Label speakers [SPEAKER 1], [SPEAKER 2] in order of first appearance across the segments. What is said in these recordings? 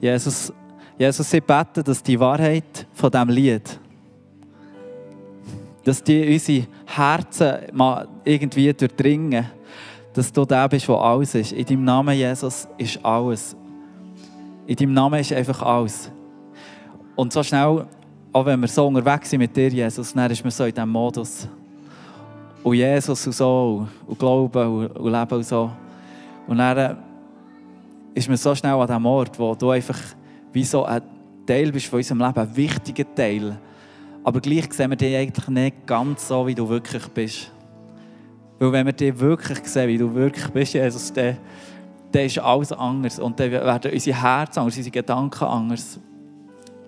[SPEAKER 1] Jesus, Jesus, ich bete, dass die Wahrheit von diesem Lied, dass die unsere Herzen mal irgendwie durchdringen, dass du der bist, wo alles ist. In deinem Namen, Jesus, ist alles. In deinem Namen ist einfach alles. Und so schnell, auch wenn wir so unterwegs sind mit dir, Jesus, dann ist man so in diesem Modus. Und Jesus und so, und Glauben und, Leben und so. Und dann ist man so schnell an dem Ort, wo du einfach wie so ein Teil bist von unserem Leben, ein wichtiger Teil. Aber gleich sehen wir dich eigentlich nicht ganz so, wie du wirklich bist. Weil wenn wir dich wirklich sehen, wie du wirklich bist, Jesus, dann, dann ist alles anders. Und dann werden unsere Herzen anders, unsere Gedanken anders.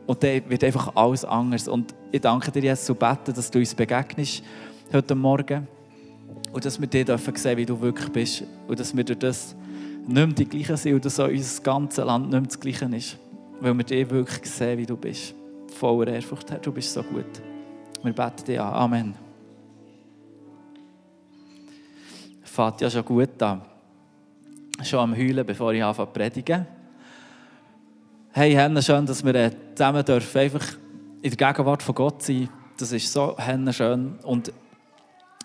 [SPEAKER 1] Und dann wird einfach alles anders. Und ich danke dir, Jesus, zu beten, dass du uns begegnest heute Morgen. Und dass wir dich dürfen sehen, wie du wirklich bist. Und dass wir durch das nicht mehr die gleichen sind dass auch unser ganzes Land nicht mehr das Gleiche ist. Weil wir dich wirklich sehen, wie du bist voller Ehrfurcht, Herr, du bist so gut. Wir beten dich an. Amen. Fährt ja schon gut an. Schon am Heulen, bevor ich anfange zu predigen. Hey, Henne, schön, dass wir äh, zusammen dürfen, einfach in der Gegenwart von Gott sein. Das ist so Henne schön. Und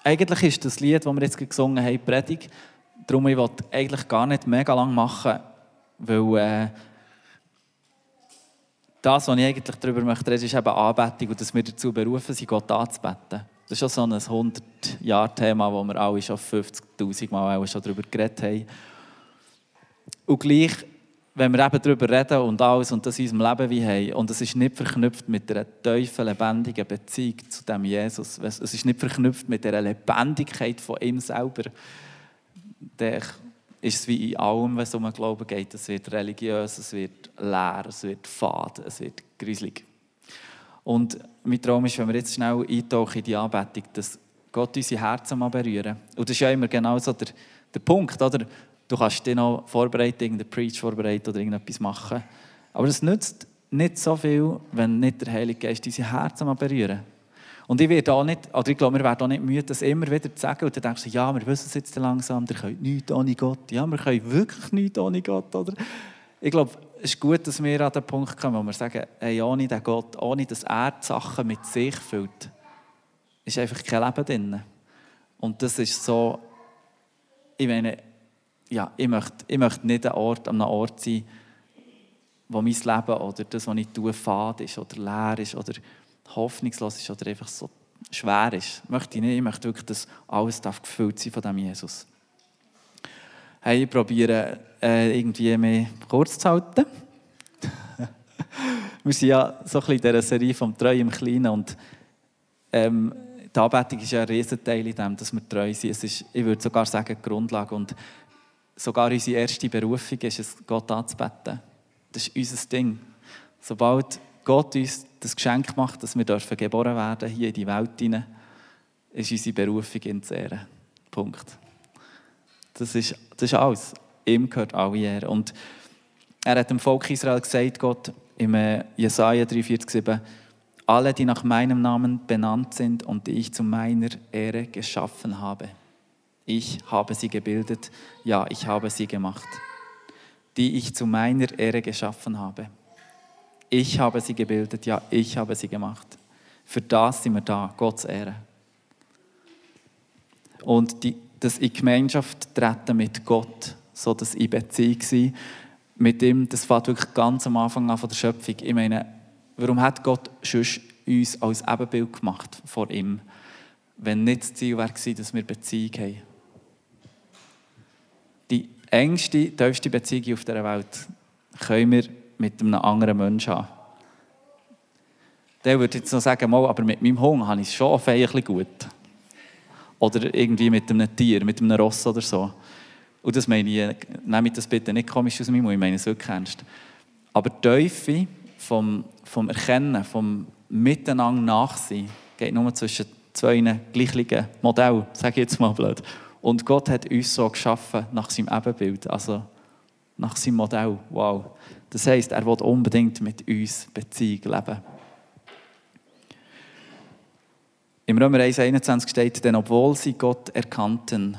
[SPEAKER 1] eigentlich ist das Lied, das wir jetzt gesungen haben, Predigt. Darum, ich wollte eigentlich gar nicht mega lang machen, weil äh, das, was ich eigentlich darüber möchte ist eben Anbetung und dass wir dazu berufen sind, Gott anzubeten. Das ist schon so ein 100-Jahr-Thema, wo wir alle schon 50'000 Mal schon darüber geredet haben. Und gleich, wenn wir eben darüber reden und alles und das in unserem Leben wie haben, und es ist nicht verknüpft mit einer tiefen, lebendigen Beziehung zu dem Jesus, es ist nicht verknüpft mit der Lebendigkeit von ihm selber, dann ist es wie in allem, es um Glauben geht. Es wird religiös, es wird leer, es wird fad, es wird gruselig. Und mein Traum ist, wenn wir jetzt schnell eintauchen in die Anbetung, dass Gott unsere Herzen mal berühren. Und das ist ja immer genau so der, der Punkt, oder? Du kannst dich noch vorbereiten, irgendeinen Preach vorbereiten oder irgendetwas machen. Aber es nützt nicht so viel, wenn nicht der Heilige Geist unsere Herzen mal berühren. Und ich, werde auch nicht, oder ich glaube, wir werden auch nicht müde, das immer wieder zu sagen. Und dann denkst du, ja, wir wissen es jetzt langsam, ihr könnt nichts ohne Gott. Ja, wir können wirklich nichts ohne Gott, oder? Ich glaube, es ist gut, dass wir an den Punkt kommen, wo wir sagen, hey, ohne den Gott, ohne dass er die Sachen mit sich füllt, ist einfach kein Leben drin. Und das ist so, ich meine, ja, ich möchte, ich möchte nicht an, Ort, an einem Ort sein, wo mein Leben oder das, was ich tue, fad ist oder leer ist oder hoffnungslos ist oder einfach so schwer ist. Möchte ich nicht. Ich möchte wirklich, dass alles darf gefüllt sein von dem Jesus. Hey, ich probiere äh, irgendwie mehr kurz zu halten. wir sind ja so ein bisschen in dieser Serie vom Treu im Kleinen und ähm, die Anbetung ist ja ein Riesenteil in dem, dass wir treu sind. Es ist, ich würde sogar sagen, die Grundlage und sogar unsere erste Berufung ist es, Gott anzubeten. Das ist unser Ding. Sobald Gott uns das Geschenk macht, dass wir dürfen geboren werden hier in die Welt hinein, ist unsere Berufung in zu ehren. Punkt. Das ist, das ist alles. Ihm gehört alle Ehre. Und er hat dem Volk Israel gesagt, Gott, im äh, Jesaja 3,47, alle, die nach meinem Namen benannt sind und die ich zu meiner Ehre geschaffen habe. Ich habe sie gebildet, ja, ich habe sie gemacht. Die ich zu meiner Ehre geschaffen habe. Ich habe sie gebildet, ja, ich habe sie gemacht. Für das sind wir da, Gottes Ehre. Und die, das in Gemeinschaft treten mit Gott, so dass in Beziehung sein mit ihm, das fängt wirklich ganz am Anfang an von der Schöpfung. Ich meine, warum hat Gott uns als Ebenbild gemacht vor ihm, wenn nicht das Ziel war, dass wir Beziehung haben? Die engste, tiefste Beziehung auf der Welt können wir mit einem anderen Menschen haben. Der würde jetzt noch sagen, mal, aber mit meinem Hunger habe ich es schon auf ein bisschen gut. Oder irgendwie mit einem Tier, mit einem Ross oder so. Und das meine ich, nehme ich das bitte nicht komisch aus meinem Mund, ich meine es wirklich ernst. Aber die Teufel vom, vom Erkennen, vom Miteinander Nachsehen, geht nur zwischen zwei gleichen Modellen, sage ich jetzt mal blöd. Und Gott hat uns so geschaffen nach seinem Ebenbild, also nach seinem Modell. Wow. Das heisst, er will unbedingt mit uns Beziehung leben. Im Römer 1,21 steht, denn obwohl sie Gott erkannten,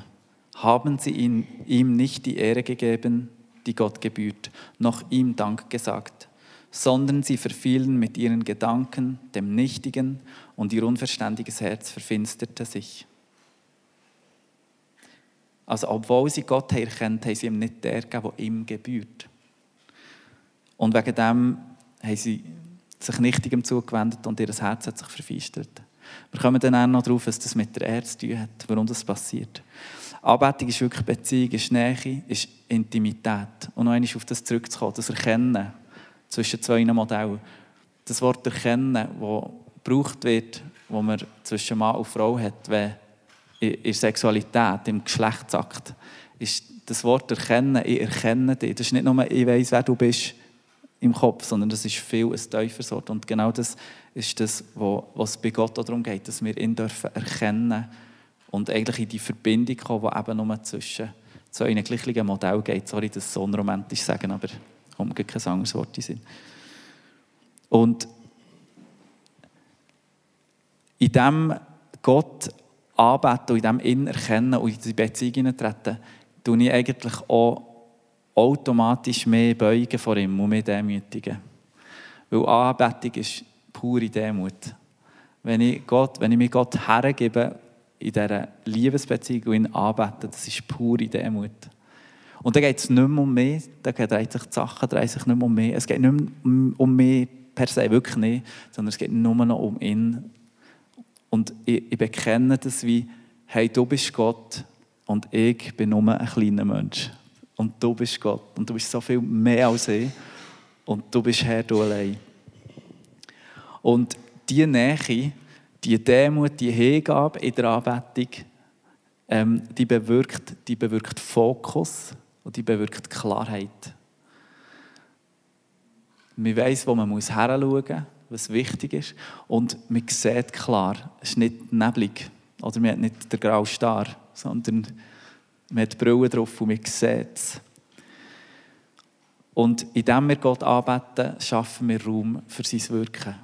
[SPEAKER 1] haben sie ihn, ihm nicht die Ehre gegeben, die Gott gebührt, noch ihm Dank gesagt, sondern sie verfielen mit ihren Gedanken dem Nichtigen und ihr unverständiges Herz verfinsterte sich. Also, obwohl sie Gott erkennt, haben sie ihm nicht der gegeben, der ihm gebührt. Und wegen dem haben sie sich Nichtigem zugewendet und ihr Herz hat sich verfeistert. Wir kommen dann auch noch darauf, was das mit der Erde zu tun hat, warum das passiert. Anbetung ist wirklich Beziehung, ist Nähe, ist Intimität. Und noch einmal auf das zurückzukommen, das Erkennen zwischen zwei Modellen. Das Wort Erkennen, das gebraucht wird, wo man zwischen Mann und Frau hat, wenn in Sexualität, im Geschlechtsakt, ist das Wort Erkennen, ich erkenne dich. Das ist nicht nur, ich weiß, wer du bist im Kopf, sondern das ist viel ein tieferes Wort. Und genau das ist das, was bei Gott darum geht, dass wir ihn dürfen erkennen und eigentlich in die Verbindung kommen, die eben nur zwischen so einem gleichen Modell geht. Sorry, das so unromantisch sagen, aber kommt kein anderes Wort in Sinn. Und in dem Gott anbeten und in dem ihn erkennen und in die Beziehung treten, tue ich eigentlich auch automatisch mehr beugen vor ihm und mehr demütigen. Weil Anbetung ist pure Demut. Wenn ich, Gott, wenn ich mich Gott hergebe in dieser Liebesbeziehung und ihn anbete, das ist pure Demut. Und dann geht es nicht mehr um mich, dann dreht sich die Sachen dreht sich nicht mehr um mich. Es geht nicht mehr um mich per se, wirklich nicht, sondern es geht nur noch um ihn. Und ich, ich bekenne das wie, hey, du bist Gott und ich bin nur ein kleiner Mensch. Und du bist Gott und du bist so viel mehr als ich. Und du bist Herr, du allein. Und diese Nähe, die Demut, die Hingabe in der Anbetung, ähm, die, bewirkt, die bewirkt Fokus und die bewirkt Klarheit. Man weiß, wo man muss heranschauen muss, was wichtig ist. Und man sieht klar, es ist nicht neblig. Oder man hat nicht den grauen Star, sondern man hat die Brille drauf und man sieht es. Und indem wir Gott anbeten, schaffen wir Raum für sein Wirken.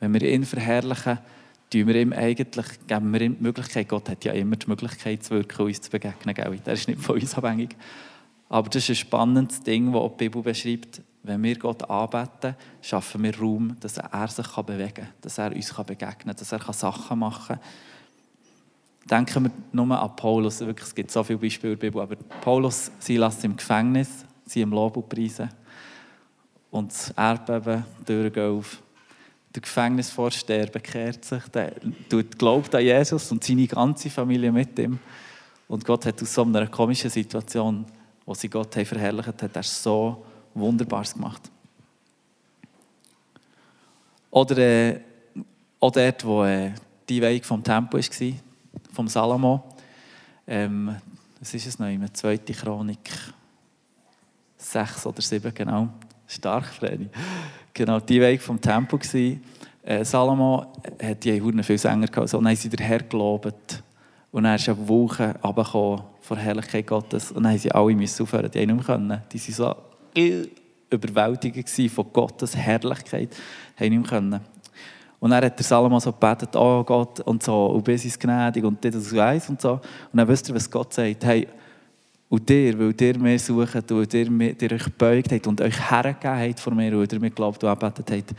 [SPEAKER 1] Wenn wir ihn verherrlichen, tun wir ihm eigentlich, geben wir ihm die Möglichkeit, Gott hat ja immer die Möglichkeit zu wirken und uns zu begegnen. Der ist nicht von uns abhängig. Aber das ist ein spannendes Ding, das die Bibel beschreibt. Wenn wir Gott anbeten, schaffen wir Raum, dass er sich bewegen kann, dass er uns begegnen kann, dass er Sachen machen kann. Denken wir nur an Paulus. Wirklich, es gibt so viele Beispiele in der Bibel. Aber Paulus, Silas im Gefängnis, sie im Lob und Preisen. Und das Erdbeben, die Türen auf der Gefängnisvorsteher bekehrt sich, der glaubt an Jesus und seine ganze Familie mit ihm. Und Gott hat aus so einer komischen Situation, wo sie Gott haben verherrlicht hat, er so Wunderbares gemacht. Oder äh, auch dort, wo äh, die Weihung vom Tempel war, vom Salomo. Ähm, was ist es noch? In der zweiten Chronik 6 oder 7, genau. Stark, Freddy. Genau, die Weg vom Tempel war. Äh, Salomo hat die Huren viel Sänger gehabt. So, dann haben sie den Herr gelobt. Und dann ist eine Woche runtergekommen von der Herrlichkeit Gottes. Und dann haben sie alle aufhören. Die haben nicht mehr können. Die waren so überwältigt von Gottes Herrlichkeit. Die haben nicht mehr können. Und dann hat der Salomo so gebetet, oh Gott, und so, und bis ins gnädig, und das weiß und so. Und dann wisst ihr, was Gott sagt. Hey, und dir, weil ihr mir sucht, weil ihr, ihr euch gebeugt habt und euch hergegeben habt vor mir, weil ihr mir glaubt und anbetet habt,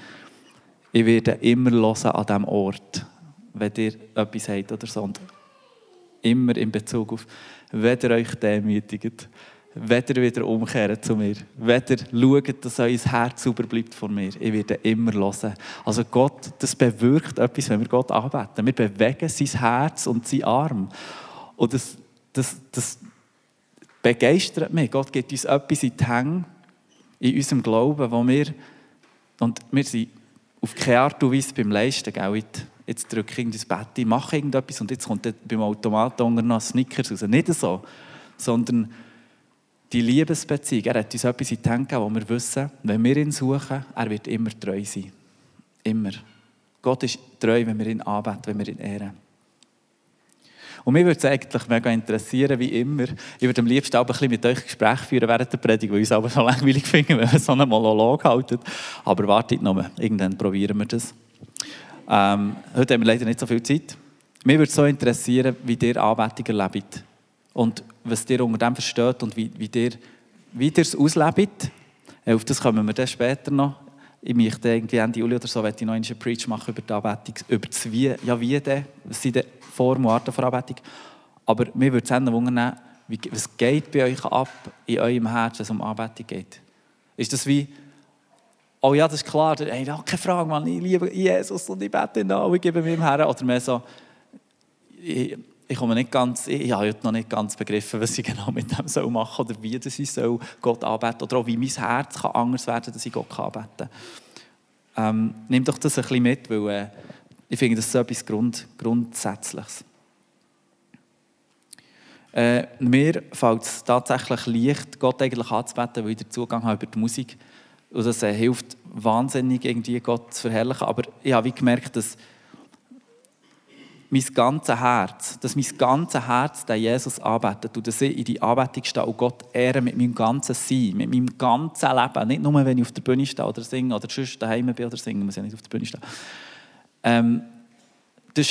[SPEAKER 1] ich werde immer hören an diesem Ort, wenn ihr etwas habt oder so. Und immer in Bezug auf, wenn ihr euch demütigt, ihr wieder umkehrt zu mir, wenn ihr schaut, dass euer Herz sauber bleibt vor mir, ich werde immer hören. Also Gott, das bewirkt etwas, wenn wir Gott anbeten. Wir bewegen sein Herz und seinen Arm. Und das, das, das begeistert mich. Gott gibt uns etwas in die Hände, in unserem Glauben, wo wir, und wir sind auf keine Art und Weise beim Leisten, gell? jetzt drücke ich ins Bett, mache irgendetwas und jetzt kommt beim Automaten noch Snickers raus. Nicht so, sondern die Liebesbeziehung, er hat uns etwas in die Hände gegeben, wo wir wissen, wenn wir ihn suchen, er wird immer treu sein. Immer. Gott ist treu, wenn wir ihn anbeten, wenn wir ihn ehren. Und mich würde es eigentlich mega interessieren, wie immer. Ich würde am liebsten auch ein bisschen mit euch Gespräch führen während der Predigt, weil ich es aber so langweilig finde, wenn wir so einen Monolog halten. Aber wartet noch mal, irgendwann probieren wir das. Ähm, heute haben wir leider nicht so viel Zeit. Mich würde es so interessieren, wie ihr Anbetung erlebt. Und was ihr unter dem versteht und wie, wie ihr es auslebt, äh, auf das kommen wir dann später noch. Ich möchte irgendwie Ende Juli oder so ich noch einen Preach machen über die Anbetung, über das Wie. Ja, wie denn? Was sind die Formen und Arten von Anbetung? Aber mir würde es wundern, was geht bei euch ab in eurem Herzen, wenn es um Anbetung geht? Ist das wie, oh ja, das ist klar, hey, keine Frage, Mann, ich liebe Jesus und ich bete ihn an, ich gebe mir Herren. Oder mehr so, ich, ich komme nicht ganz, ich habe heute noch nicht ganz begriffen, was ich genau mit dem soll machen oder wie das ich soll Gott anbeten oder auch wie mein Herz kann anders werden, dass ich Gott anbeten kann. Ähm, nimm doch das ein bisschen mit, weil äh, ich finde, das ist so etwas Grund, Grundsätzliches. Äh, mir fällt es tatsächlich leicht, Gott eigentlich anzubeten, weil ich den Zugang habe über die Musik. Und das äh, hilft wahnsinnig, irgendwie Gott zu verherrlichen. Aber ich habe wie gemerkt, dass mein ganzes Herz, dass mein ganzes Herz den Jesus arbeitet und dass ich in die Anbetung stehe und Gott ehre mit meinem ganzen Sein, mit meinem ganzen Leben. Nicht nur, wenn ich auf der Bühne stehe oder singe oder sonst daheim bin oder singe, muss ich nicht auf der Bühne stehen. Ähm, das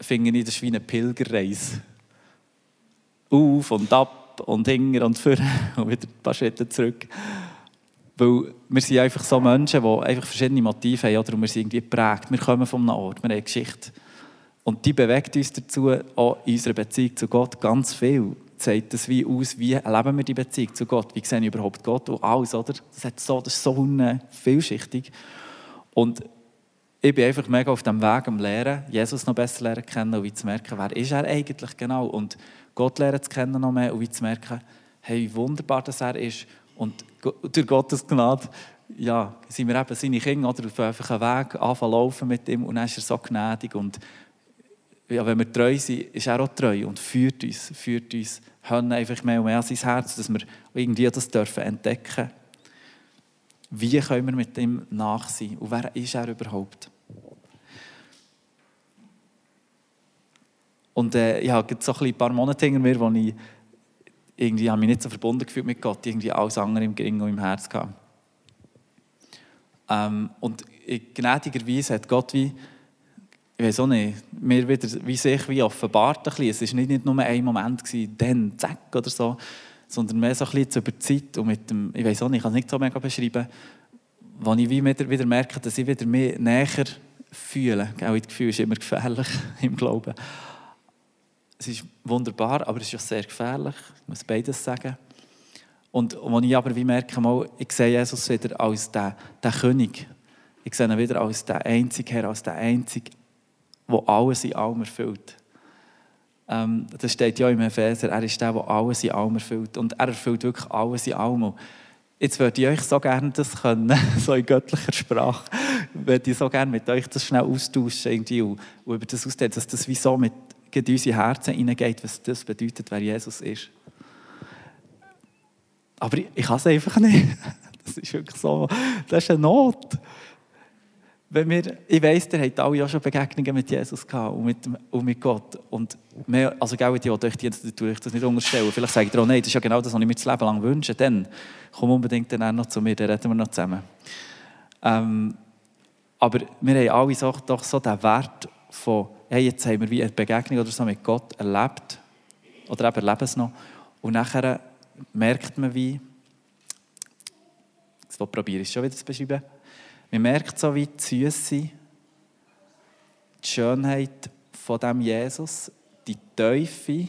[SPEAKER 1] finde ich, das ist wie eine Pilgerreise auf und ab und hinger und vor und wieder ein paar Schritte zurück. Weil wir sind einfach so Menschen, die einfach verschiedene Motive haben oder? wir sind irgendwie geprägt. Wir kommen von einem Ort, wir haben eine Geschichte. Und die bewegt uns dazu, auch in unserer Beziehung zu Gott ganz viel. Zeigt das wie aus, wie erleben wir die Beziehung zu Gott? Wie sehen wir überhaupt Gott und alles, oder? Das, hat so, das ist so vielschichtig. Und ich bin einfach mega auf dem Weg am Lehren, Jesus noch besser lernen kennen und wie zu merken, wer ist er eigentlich genau und Gott lernen zu kennen noch mehr und wie zu merken, hey, wie wunderbar das er ist und durch Gottes Gnade ja, sind wir eben seine Kinder oder auf einen Weg anfangen laufen mit ihm und dann ist er so gnädig und ja, wenn wir treu sind, ist er auch treu und führt uns, führt uns, hören einfach mehr und mehr an sein Herz, dass wir irgendwie das dürfen entdecken wie können wir mit ihm nach sein und wer ist er überhaupt? Und äh, ich habe so ein paar Monate hinter mir, wo ich irgendwie habe mich nicht so verbunden gefühlt mit Gott, irgendwie alles andere im Gering und im Herz gehabt. Ähm, und gnädigerweise hat Gott wie, ich weiß auch nicht, mir wieder wie sich wie offenbart ein bisschen. Es war nicht, nicht nur ein Moment, gewesen, dann, zack oder so, sondern mehr so ein bisschen über die Zeit und mit dem, ich weiß auch nicht, ich kann es nicht so mega beschreiben, wo ich wie wieder, wieder merke, dass ich wieder mehr näher fühle. Auch das Gefühl ist immer gefährlich im Glauben. Es ist wunderbar, aber es ist auch sehr gefährlich. Ich muss beides sagen. Und als ich aber wie merke, mal, ich sehe Jesus wieder als den, den König. Ich sehe ihn wieder als den einzigen Herr, als den einzigen, der alles in allem erfüllt. Ähm, das steht ja im Epheser, er ist der, der alles in allem erfüllt. Und er erfüllt wirklich alles in allem. Jetzt würde ich euch so gerne das können, so in göttlicher Sprache, würde ich so gerne mit euch das schnell austauschen irgendwie und, und über das ausdehnen, dass das wie so mit in unsere Herzen hineingeht, was das bedeutet, wer Jesus ist. Aber ich, ich kann es einfach nicht. Das ist wirklich so, das ist eine Not wenn wir, ich weiss, ihr habt alle auch schon Begegnungen mit Jesus gehabt und mit, und mit Gott. Und mehr, also genau die, die euch Dienste tue ich das nicht unterstellen. Vielleicht sagt ihr auch, nein, das ist ja genau das, was ich mir das Leben lang wünsche. Dann komm unbedingt dann auch noch zu mir, dann reden wir noch zusammen. Ähm, aber wir haben alle so, doch so den Wert von, hey, jetzt haben wir wie eine Begegnung oder so mit Gott erlebt. Oder eben erleben es noch. Und nachher merkt man wie, das probiere ich schon wieder zu beschreiben, man merkt so wie die Süße, die Schönheit von dem Jesus, die Teufel,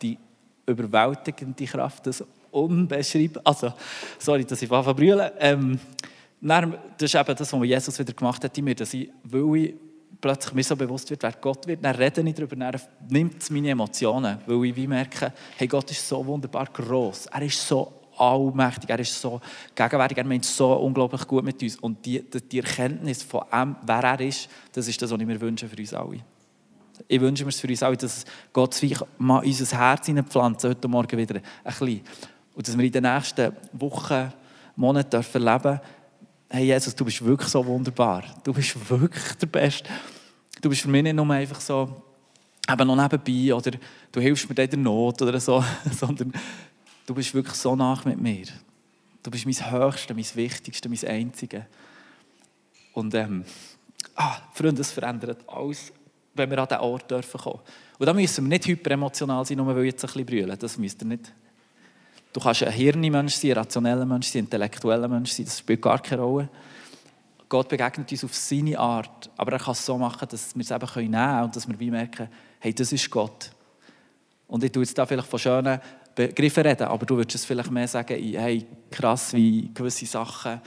[SPEAKER 1] die überwältigende Kraft, das unbeschreibbar. Also, sorry, dass ich anfange brüllen. Ähm, das ist eben das, was Jesus wieder gemacht hat in mir, dass ich, weil ich plötzlich mir so bewusst wird, wer Gott wird, dann rede ich darüber, dann nimmt es meine Emotionen, weil ich wie merke, hey, Gott ist so wunderbar groß, er ist so allmächtig, er ist so gegenwärtig, er meint so unglaublich gut mit uns. Und die, die Erkenntnis von ihm, wer er ist, das ist das, was ich mir wünsche für uns alle. Ich wünsche mir es für uns alle, dass Gott sich mal unser Herz hineinpflanzt, heute Morgen wieder ein bisschen. Und dass wir in den nächsten Wochen, Monaten dürfen leben hey Jesus, du bist wirklich so wunderbar. Du bist wirklich der Beste. Du bist für mich nicht nur einfach so, eben noch nebenbei oder du hilfst mir in der Not oder so, sondern du bist wirklich so nach mit mir. Du bist mein Höchste, mein Wichtigste, mein Einzige. Und ähm, ah, Freunde, es verändert alles, wenn wir an diesen Ort dürfen kommen. Und da müssen wir nicht hyperemotional sein, nur weil jetzt ein bisschen brüllen. Das müsst ihr nicht. Du kannst ein Hirnmensch sein, ein rationeller Mensch sein, ein intellektueller Mensch sein, das spielt gar keine Rolle. Gott begegnet uns auf seine Art, aber er kann es so machen, dass wir es eben nehmen können und dass wir merken, hey, das ist Gott. Und ich tue jetzt da vielleicht von schönen Begriffen reden, aber du würdest es vielleicht mehr sagen, hey, krass, wie gewisse Sachen,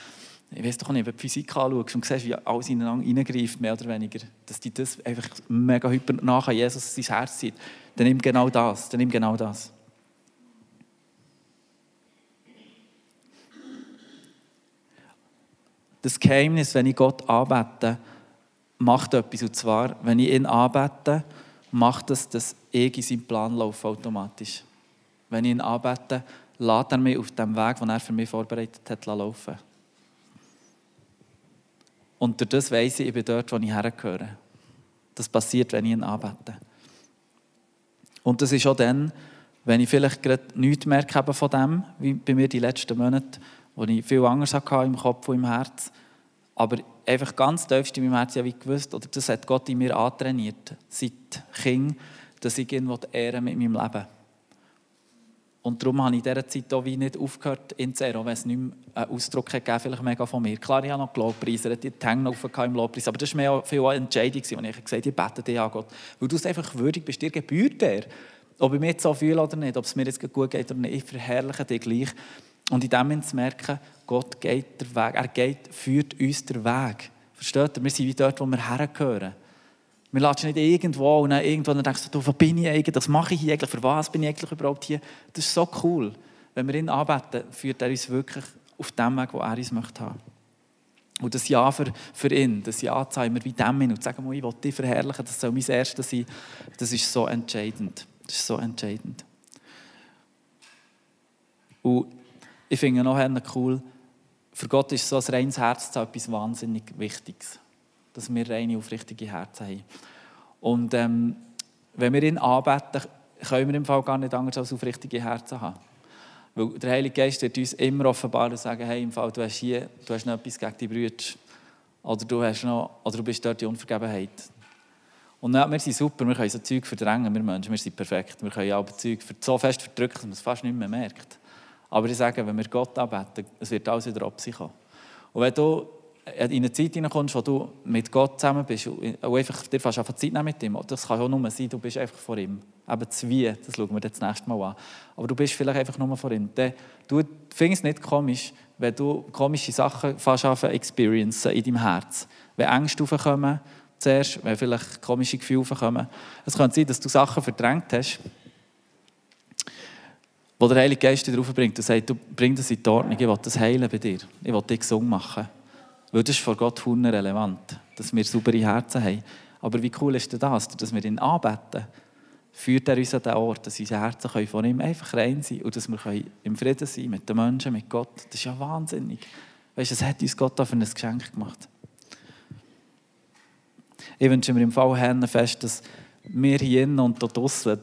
[SPEAKER 1] ich weiß doch nicht, wenn du Physik anschaust und siehst, wie alles ineinander reingreift, mehr oder weniger, dass die das einfach mega hyper nach Jesus sein Herz zieht, dann nimm genau das, dann nimm genau das. Das Geheimnis, wenn ich Gott anbete, macht etwas. Und zwar, wenn ich ihn anbete, macht es, dass ich in seinen Plan laufe automatisch. Wenn ich ihn anbete, lädt er mich auf dem Weg, den er für mich vorbereitet hat, laufen. Und durch das weiss ich, ich bin dort, wo ich hergehöre. Das passiert, wenn ich ihn anbete. Und das ist auch dann, wenn ich vielleicht gerade nichts merke von dem, wie bei mir die letzten Monate, wo ich viel Angst hatte im Kopf und im Herz. Aber einfach ganz tiefst in meinem Herzen habe ich gewusst, oder das hat Gott in mir antrainiert, seit Kind, dass ich ihn ehren mit meinem Leben. Und darum habe ich in dieser Zeit auch wie nicht aufgehört, in auch wenn es nicht mehr einen Ausdruck gegeben vielleicht mega von mir. Klar, ich habe noch Lobpreis, ich die Hänge im Lobpreis, aber das war mir viel eine Entscheidung, als ich gesagt habe, ich bete dich an Gott. Weil du es einfach würdig bist, dir gebührt er. Ob ich mich jetzt so fühle oder nicht, ob es mir jetzt gut geht oder nicht, ich verherrliche dich gleich. Und in dem Moment zu merken, Gott geht der Weg, er geht, führt uns den Weg. Versteht ihr? Wir sind wie dort, wo wir hergehören. Wir lassen nicht irgendwo und dann irgendwann denkst du, wo bin ich eigentlich, was mache ich hier eigentlich, für was bin ich eigentlich überhaupt hier? Das ist so cool. Wenn wir ihn anbeten, führt er uns wirklich auf dem Weg, wo er uns möchte haben. Und das Ja für, für ihn, das Ja zu haben, wie dem hin und sagen, ich will dich verherrlichen, das soll mein Erstes sein, das ist so entscheidend. Das ist so entscheidend. Und ich finde noch cool, für Gott ist so ein reines Herz etwas wahnsinnig Wichtiges. Dass wir reine, aufrichtige Herzen haben. Und ähm, wenn wir ihn anbeten, können wir im Fall gar nicht anders als aufrichtige Herzen haben. Weil der Heilige Geist wird uns immer offenbaren und sagen, hey, im Fall, du hast hier, du hast noch etwas gegen die Brüder. Oder du, hast noch, oder du bist dort die Unvergebenheit. Und ja, wir sind super, wir können so Zeug verdrängen, wir Menschen, wir sind perfekt. Wir können aber Zeug so fest verdrücken, dass man es fast nicht mehr merkt. Aber ich sage, wenn wir Gott anbeten, es wird alles wieder ab sich kommen. Und wenn du in eine Zeit hineinkommst, wo du mit Gott zusammen bist und einfach dir fast einfach Zeit mit ihm, das kann auch nur sein, du bist einfach vor ihm. Eben das Wie, das schauen wir das nächste Mal an. Aber du bist vielleicht einfach nur vor ihm. Du findest es nicht komisch, wenn du komische Sachen fast anfangen experiencen in deinem Herz. Wenn Ängste aufkommen, zuerst, wenn vielleicht komische Gefühle aufkommen. Es kann sein, dass du Sachen verdrängt hast, wo der Heilige Geist dich drauf bringt und sagt, du bring das in die Ordnung, ich will das heilen bei dir. Ich will dich gesund machen. Weil das ist vor Gott relevant, dass wir saubere Herzen haben. Aber wie cool ist denn das, dass wir ihn anbeten? Führt er uns an den Ort, dass unsere Herzen von ihm einfach rein sein können und dass wir im Frieden sein mit den Menschen, mit Gott. Das ist ja wahnsinnig. Weißt du, das hat uns Gott für ein Geschenk gemacht. Ich wünsche mir im Fall Herrn fest, dass wir hier und dort draußen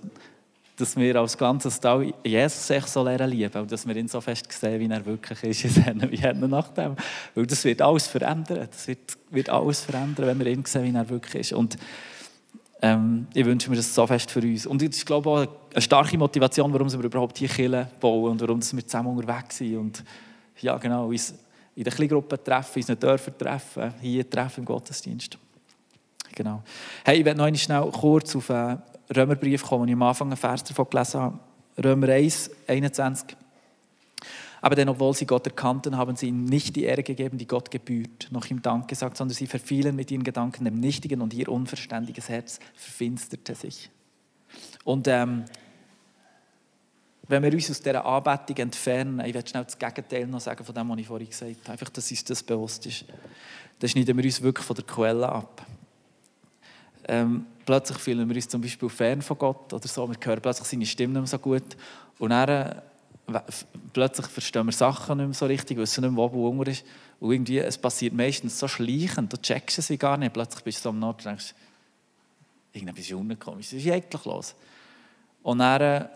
[SPEAKER 1] dass wir als ganzes Tal Jesus sich so lernen lieben und dass wir ihn so fest sehen, wie er wirklich ist, wie er nach dem. Weil das wird alles verändern. Das wird, wird alles verändern, wenn wir ihn sehen, wie er wirklich ist. Und ähm, ich wünsche mir das so fest für uns. Und ich glaube auch eine starke Motivation, warum wir überhaupt hier Kirche bauen und warum wir zusammen unterwegs sind. Und ja, genau, uns in den Kleingruppen treffen, uns nicht dürfen treffen, hier treffen im Gottesdienst. Genau. Hey, ich werde noch schnell kurz auf äh, Römerbrief kommen, wo ich am Anfang einen Vers davon gelesen habe. Römer 1, 21. Aber denn, obwohl sie Gott erkannten, haben sie ihm nicht die Ehre gegeben, die Gott gebührt, noch ihm Dank gesagt, sondern sie verfielen mit ihren Gedanken dem Nichtigen und ihr unverständiges Herz verfinsterte sich. Und ähm, wenn wir uns aus dieser Anbetung entfernen, ich werde schnell das Gegenteil noch sagen von dem, was ich vorhin gesagt habe, einfach, dass uns das bewusst ist, dann schneiden wir uns wirklich von der Quelle ab. Ähm, plötzlich fühlen wir uns zum Beispiel fern von Gott oder so. Wir hören plötzlich seine Stimme nicht mehr so gut. Und dann äh, plötzlich verstehen wir Sachen nicht mehr so richtig, wissen nicht mehr, wo wo ist. Und irgendwie, es passiert meistens so schleichend, du checkst es gar nicht. Plötzlich bist du am Nord und denkst, irgendetwas ist unkomisch, was ist eigentlich los? Und dann äh,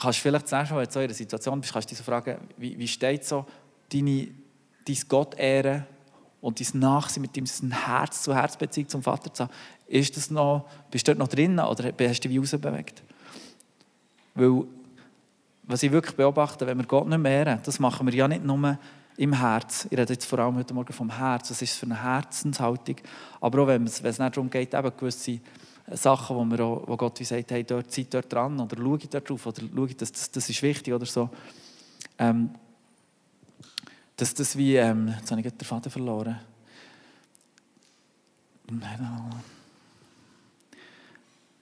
[SPEAKER 1] kannst du vielleicht das wenn du in einer Situation bist, kannst du dich so fragen, wie, wie steht so deine, dein Gott ehren und dein Nachsehen mit ihm, Herz zu Herz Beziehung zum Vater zu haben, ist das noch, bist du dort noch drin oder hast du dich rausbewegt? Weil was ich wirklich beobachte, wenn wir Gott nicht mehr ehren, das machen wir ja nicht nur im Herz. Ich rede jetzt vor allem heute Morgen vom Herz. Was ist für eine Herzenshaltung? Aber auch wenn es, wenn es nicht darum geht, eben gewisse Sachen, wo, wir auch, wo Gott wie sagt, hey, dort, seid dort dran oder schau dort drauf oder schau, das, das, das ist wichtig oder so. Ähm, dass das wie, ähm, jetzt habe ich den Faden verloren.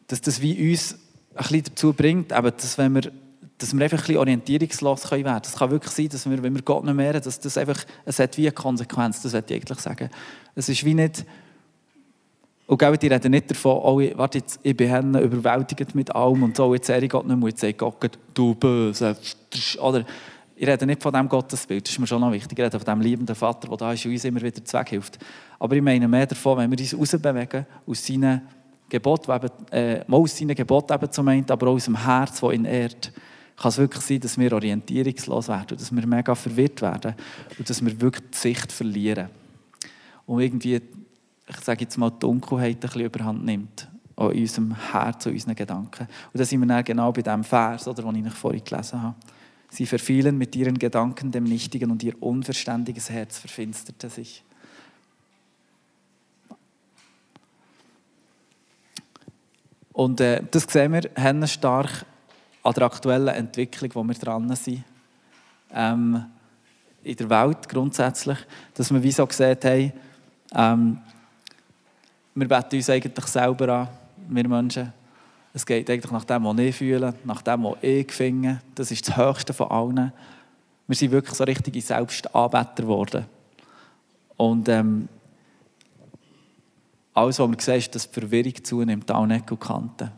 [SPEAKER 1] Dass das wie uns ein bisschen dazu bringt, eben, dass wenn wir dass wir einfach ein bisschen orientierungslos werden können. Es kann wirklich sein, dass wir, wenn wir Gott nicht mehr dass das einfach, es hat wie eine Konsequenz, das wollte ich eigentlich sagen. Es ist wie nicht, und gell, die reden nicht davon, oh, warte jetzt, ich bin überwältigt mit allem und so, jetzt ehre Gott nicht mehr, jetzt sagt Gott, du böse, oder ich rede nicht von diesem Gottesbild, das ist mir schon noch wichtig, ich rede von dem liebenden Vater, der da ist und uns immer wieder zweckhilft. Aber ich meine mehr davon, wenn wir uns rausbewegen aus seinen Geboten, äh, mal aus seinen Geboten eben zum einen, aber auch aus dem Herz, das ihn ehrt, kann es wirklich sein, dass wir orientierungslos werden, dass wir mega verwirrt werden und dass wir wirklich die Sicht verlieren. Und irgendwie, ich sage jetzt mal, die Dunkelheit ein bisschen überhand nimmt an unserem Herz, an unseren Gedanken. Und da sind wir dann genau bei dem Vers, den ich vorhin gelesen habe. Sie verfielen mit ihren Gedanken dem Nichtigen und ihr unverständiges Herz verfinsterte sich. Und äh, das sehen wir stark an der aktuellen Entwicklung, wo wir dran sind, ähm, in der Welt grundsätzlich, dass wir wie so gesagt haben, ähm, wir beten uns eigentlich selber an, wir Menschen. Es geht eigentlich nach dem, was ich fühle, nach dem, was ich finde. Das ist das Höchste von allen. Wir sind wirklich so richtige Selbstanbeter geworden. Und ähm, alles, was wir sehen, ist, dass die Verwirrung zunimmt, an Ecken und Kanten.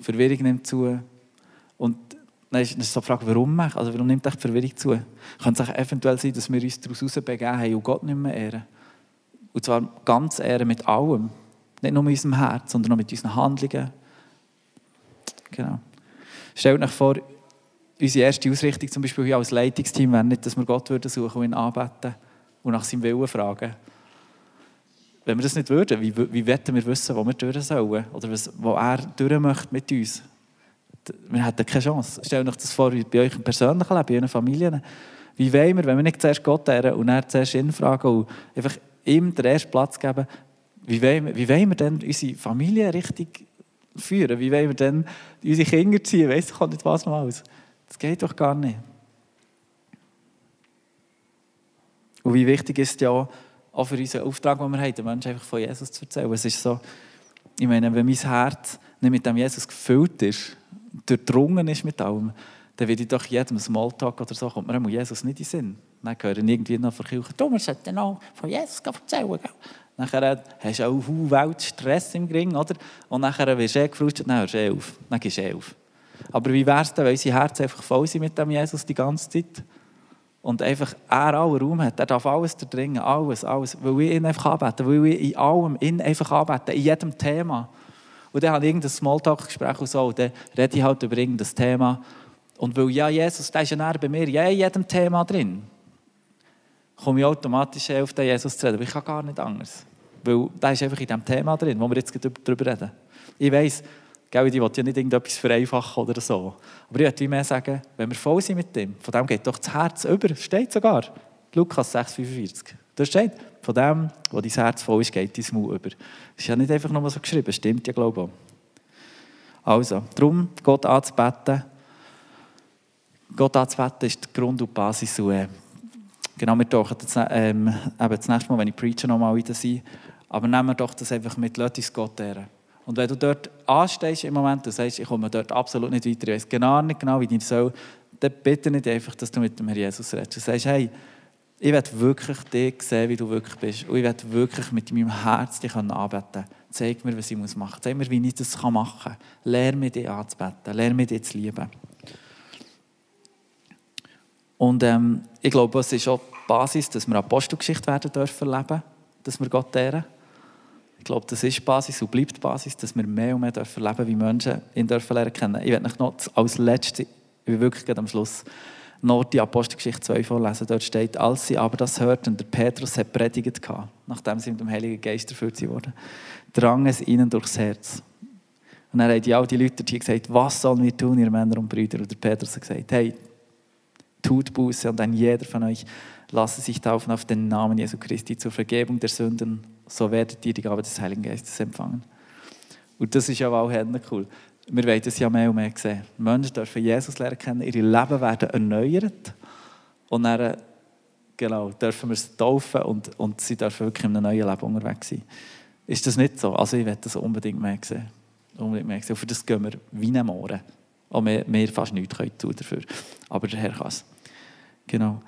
[SPEAKER 1] Verwirrung nimmt zu, und dann ist, dann ist so die Frage, warum, also warum nimmt die Verwirrung zu? Kann es eventuell sein, dass wir uns daraus begeben haben und Gott nicht mehr ehren? Und zwar ganz ehren mit allem. Nicht nur mit unserem Herz, sondern auch mit unseren Handlungen. Genau. Stellt euch vor, unsere erste Ausrichtung zum Beispiel als Leitungsteam wäre nicht, dass wir Gott würden suchen und ihn anbeten und nach seinem Willen fragen. Wenn wir das nicht würden, wie, wie wetten wir wissen, wo wir durch sollen? Oder was, wo er durch möchte mit uns? wir hätten keine Chance. Stellt euch das vor, bei euch im persönlichen Leben, bei euren Familien. Wie wollen wir, wenn wir nicht zuerst Gott ehren und dann zuerst ihn fragen und einfach ihm den ersten Platz geben, wie wollen wir, wie wollen wir denn unsere Familie richtig führen? Wie wollen wir denn unsere Kinder ziehen? Weißt du, nicht was noch alles. Das geht doch gar nicht. Und wie wichtig ist ja auch für unseren Auftrag, den wir haben, den Menschen einfach von Jesus zu erzählen. Es ist so, ich meine, wenn mein Herz nicht mit dem Jesus gefüllt ist, durchdrungen ist mit allem, dann würde ich doch jedem Smalltalk oder so, kommt mir Jesus nicht in den Sinn. Dann hören irgendwie noch von Kirche, du, wir sollten noch von Jesus erzählen. Gell? Nachher hast du auch viel Weltstress im Gring, oder? Und nachher wirst du eh gefrustet, dann hörst du eh auf. Dann gehst du eh auf. Aber wie wäre es denn, wenn unser Herz einfach voll sind mit dem Jesus die ganze Zeit? Und einfach er allen Raum hat. Er darf alles dringen, alles, alles. Weil ich ihn einfach anbeten, weil ich in allem ihn einfach anbeten, in jedem Thema. Und dann habe ich irgendein Smalltalk-Gespräch und so, und dann rede ich halt über irgendein Thema. Und weil ja Jesus, der ist ja bei mir ja in jedem Thema drin, komme ich automatisch auf den Jesus zu reden. Aber ich kann gar nicht anders. Weil der ist einfach in dem Thema drin, wo wir jetzt darüber reden. Ich weiss, ich will ja nicht irgendetwas vereinfachen oder so. Aber ich würde mehr sagen, wenn wir voll sind mit dem, von dem geht doch das Herz über. Steht sogar. Lukas 6,45. Da steht, von dem, wo dein Herz voll ist, geht dein Mund über. Das ist ja nicht einfach nur so geschrieben, stimmt ja, glaube ich. Also, darum, Gott anzubeten. Gott anzubeten ist der Grund und die Basis. Und, äh, genau, wir tauchen das, ähm, eben das nächste Mal, wenn ich preache, nochmal wieder sein. Aber nehmen wir doch das einfach mit, lass uns Gott ehren. Und wenn du dort anstehst im Moment und sagst, ich komme dort absolut nicht weiter, ich weiß genau nicht genau, wie ich soll, dann bitte nicht einfach, dass du mit dem Herrn Jesus redest. Du sagst, hey, ich werde wirklich dich sehen, wie du wirklich bist. Und ich werde wirklich mit meinem Herz dich anbeten. Zeig mir, was ich machen muss. Zeig mir, wie ich das machen kann. Lerne mich, dich anzubeten. Lerne mich, dich zu lieben. Und ähm, ich glaube, es ist auch die Basis, dass wir Apostelgeschichte werden dürfen leben, dass wir Gott ehren. Ich glaube, das ist die Basis und bleibt die Basis, dass wir mehr und mehr dürfen leben, wie Menschen ihn dürfen lernen kennen. Ich werde noch als Letzte, ich bin wirklich am Schluss, noch die Apostelgeschichte 2 vorlesen. Dort steht, als sie aber das hörten, der Petrus hat predigt gehabt, nachdem sie mit dem Heiligen Geist erfüllt wurden, drang es ihnen durchs Herz. Und dann haben die all die Leute hier gesagt, was sollen wir tun, ihr Männer und Brüder? Und der Petrus hat gesagt, hey, tut Buße und ein jeder von euch lasse sich taufen auf den Namen Jesu Christi zur Vergebung der Sünden, so werdet ihr die Gabe des Heiligen Geistes empfangen. Und das ist ja auch cool. Wir wollen das ja mehr und mehr sehen. Menschen dürfen Jesus lernen kennen, ihre Leben werden erneuert und dann genau, dürfen wir sie taufen und, und sie dürfen wirklich in einem neuen Leben unterwegs sein. Ist das nicht so? Also ich werde das unbedingt mehr sehen. Unbedingt mehr sehen. Und für das gehen wir wie ein Mohren. Und wir, wir fast nichts tun dafür. Aber der Herr kann es. Genau.